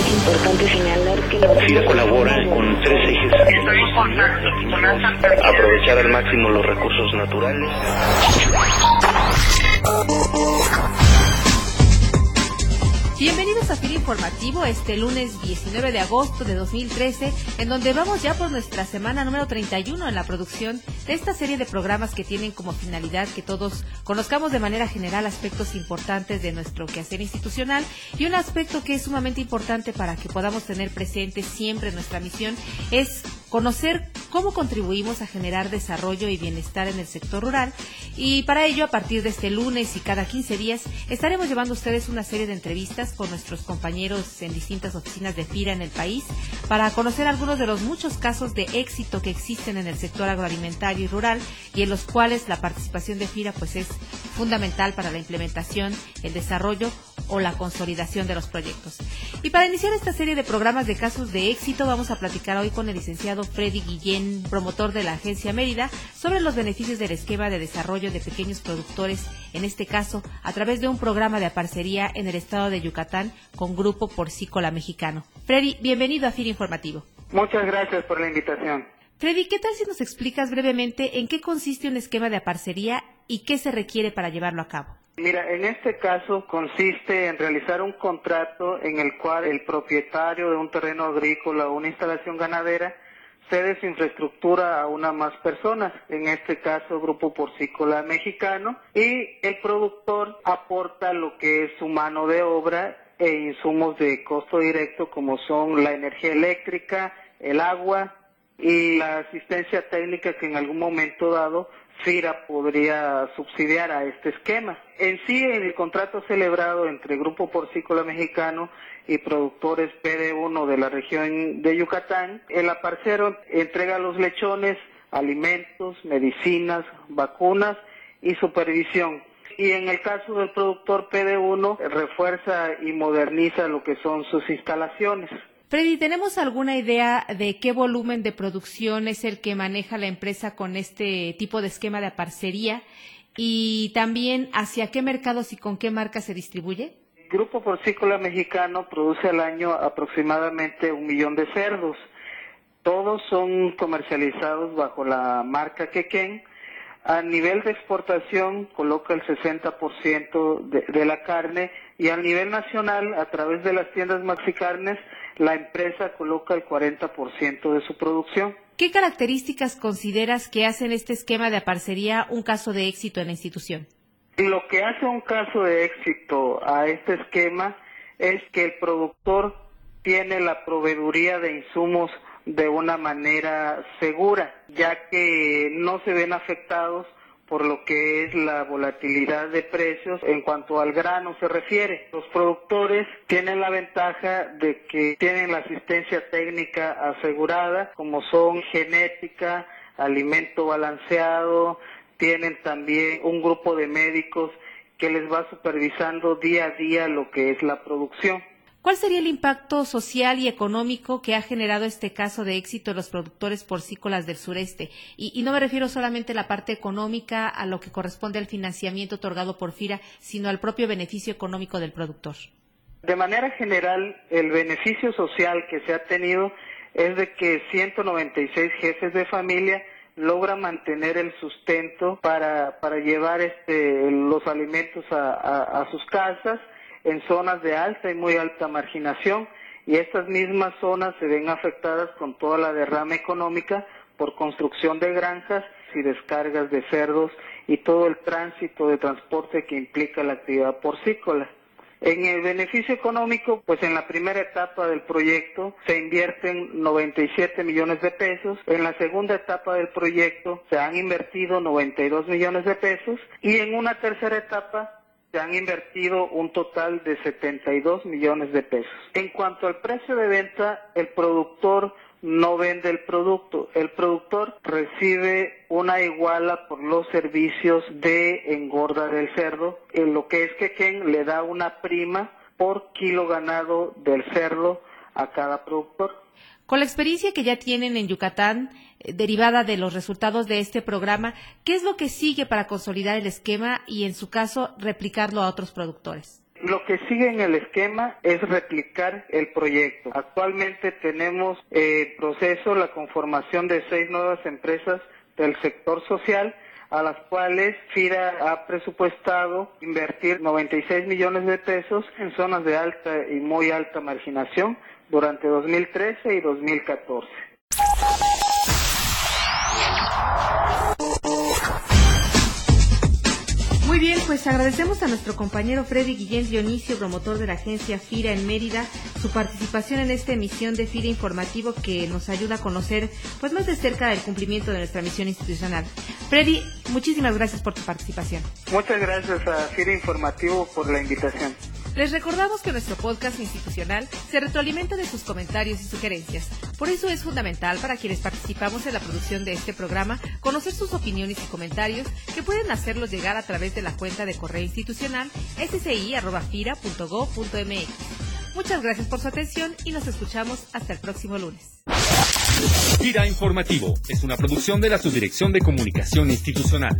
Es importante señalar que la FIRA colabora con tres ejes. Aprovechar al máximo los recursos naturales. Bienvenidos a FIRA Informativo este lunes 19 de agosto de 2013, en donde vamos ya por nuestra semana número 31 en la producción de esta serie de programas que tienen como finalidad que todos conozcamos de manera general aspectos importantes de nuestro quehacer institucional y un aspecto que es sumamente importante para que podamos tener presente siempre nuestra misión es conocer cómo contribuimos a generar desarrollo y bienestar en el sector rural. Y para ello a partir de este lunes y cada 15 días estaremos llevando a ustedes una serie de entrevistas con nuestros compañeros en distintas oficinas de FIRA en el país para conocer algunos de los muchos casos de éxito que existen en el sector agroalimentario y rural y en los cuales la participación de FIRA pues es fundamental para la implementación, el desarrollo o la consolidación de los proyectos. Y para iniciar esta serie de programas de casos de éxito vamos a platicar hoy con el licenciado Freddy Guillén, promotor de la Agencia Mérida, sobre los beneficios del esquema de desarrollo de pequeños productores, en este caso a través de un programa de parcería en el estado de Yucatán con Grupo Porcícola Mexicano. Freddy, bienvenido a FIR Informativo. Muchas gracias por la invitación. Freddy, ¿qué tal si nos explicas brevemente en qué consiste un esquema de aparcería y qué se requiere para llevarlo a cabo? Mira, en este caso consiste en realizar un contrato en el cual el propietario de un terreno agrícola o una instalación ganadera cede su infraestructura a una más personas, en este caso Grupo Porcícola Mexicano, y el productor aporta lo que es su mano de obra e insumos de costo directo como son la energía eléctrica, el agua y la asistencia técnica que en algún momento dado FIRA podría subsidiar a este esquema. En sí, en el contrato celebrado entre Grupo Porcícola Mexicano y productores PD1 de la región de Yucatán, el aparcero entrega los lechones, alimentos, medicinas, vacunas y supervisión. Y en el caso del productor PD1, refuerza y moderniza lo que son sus instalaciones. Freddy, ¿tenemos alguna idea de qué volumen de producción es el que maneja la empresa con este tipo de esquema de aparcería? Y también, ¿hacia qué mercados y con qué marcas se distribuye? El Grupo Porcícola Mexicano produce al año aproximadamente un millón de cerdos. Todos son comercializados bajo la marca Quequén. A nivel de exportación coloca el 60% de, de la carne y a nivel nacional, a través de las tiendas Maxicarnes, la empresa coloca el 40% de su producción. ¿Qué características consideras que hacen este esquema de aparcería un caso de éxito en la institución? Lo que hace un caso de éxito a este esquema es que el productor tiene la proveeduría de insumos de una manera segura, ya que no se ven afectados por lo que es la volatilidad de precios en cuanto al grano se refiere. Los productores tienen la ventaja de que tienen la asistencia técnica asegurada, como son genética, alimento balanceado, tienen también un grupo de médicos que les va supervisando día a día lo que es la producción. ¿Cuál sería el impacto social y económico que ha generado este caso de éxito de los productores porcícolas del sureste? Y, no me refiero solamente a la parte económica, a lo que corresponde al financiamiento otorgado por FIRA, sino al propio beneficio económico del productor. De manera general, el beneficio social que se ha tenido es de que 196 jefes de familia logran mantener el sustento para, llevar este, los alimentos a sus casas en zonas de alta y muy alta marginación y estas mismas zonas se ven afectadas con toda la derrama económica por construcción de granjas y descargas de cerdos y todo el tránsito de transporte que implica la actividad porcícola. En el beneficio económico, pues en la primera etapa del proyecto se invierten 97 millones de pesos, en la segunda etapa del proyecto se han invertido 92 millones de pesos y en una tercera etapa se han invertido un total de 72 millones de pesos. En cuanto al precio de venta, el productor no vende el producto. El productor recibe una iguala por los servicios de engorda del cerdo. En lo que es que quien le da una prima por kilo ganado del cerdo a cada productor. Con la experiencia que ya tienen en Yucatán, eh, derivada de los resultados de este programa, ¿qué es lo que sigue para consolidar el esquema y, en su caso, replicarlo a otros productores? Lo que sigue en el esquema es replicar el proyecto. Actualmente tenemos eh, proceso la conformación de seis nuevas empresas del sector social a las cuales FIRA ha presupuestado invertir 96 millones de pesos en zonas de alta y muy alta marginación durante 2013 y 2014. Pues agradecemos a nuestro compañero Freddy Guillén Dionisio, promotor de la agencia FIRA en Mérida, su participación en esta emisión de FIRA Informativo que nos ayuda a conocer pues más de cerca el cumplimiento de nuestra misión institucional. Freddy, muchísimas gracias por tu participación. Muchas gracias a FIRA Informativo por la invitación. Les recordamos que nuestro podcast institucional se retroalimenta de sus comentarios y sugerencias. Por eso es fundamental para quienes participamos en la producción de este programa conocer sus opiniones y comentarios que pueden hacerlos llegar a través de la cuenta de correo institucional sci.fira.go.mx. Muchas gracias por su atención y nos escuchamos hasta el próximo lunes. Gira Informativo es una producción de la Subdirección de Comunicación Institucional.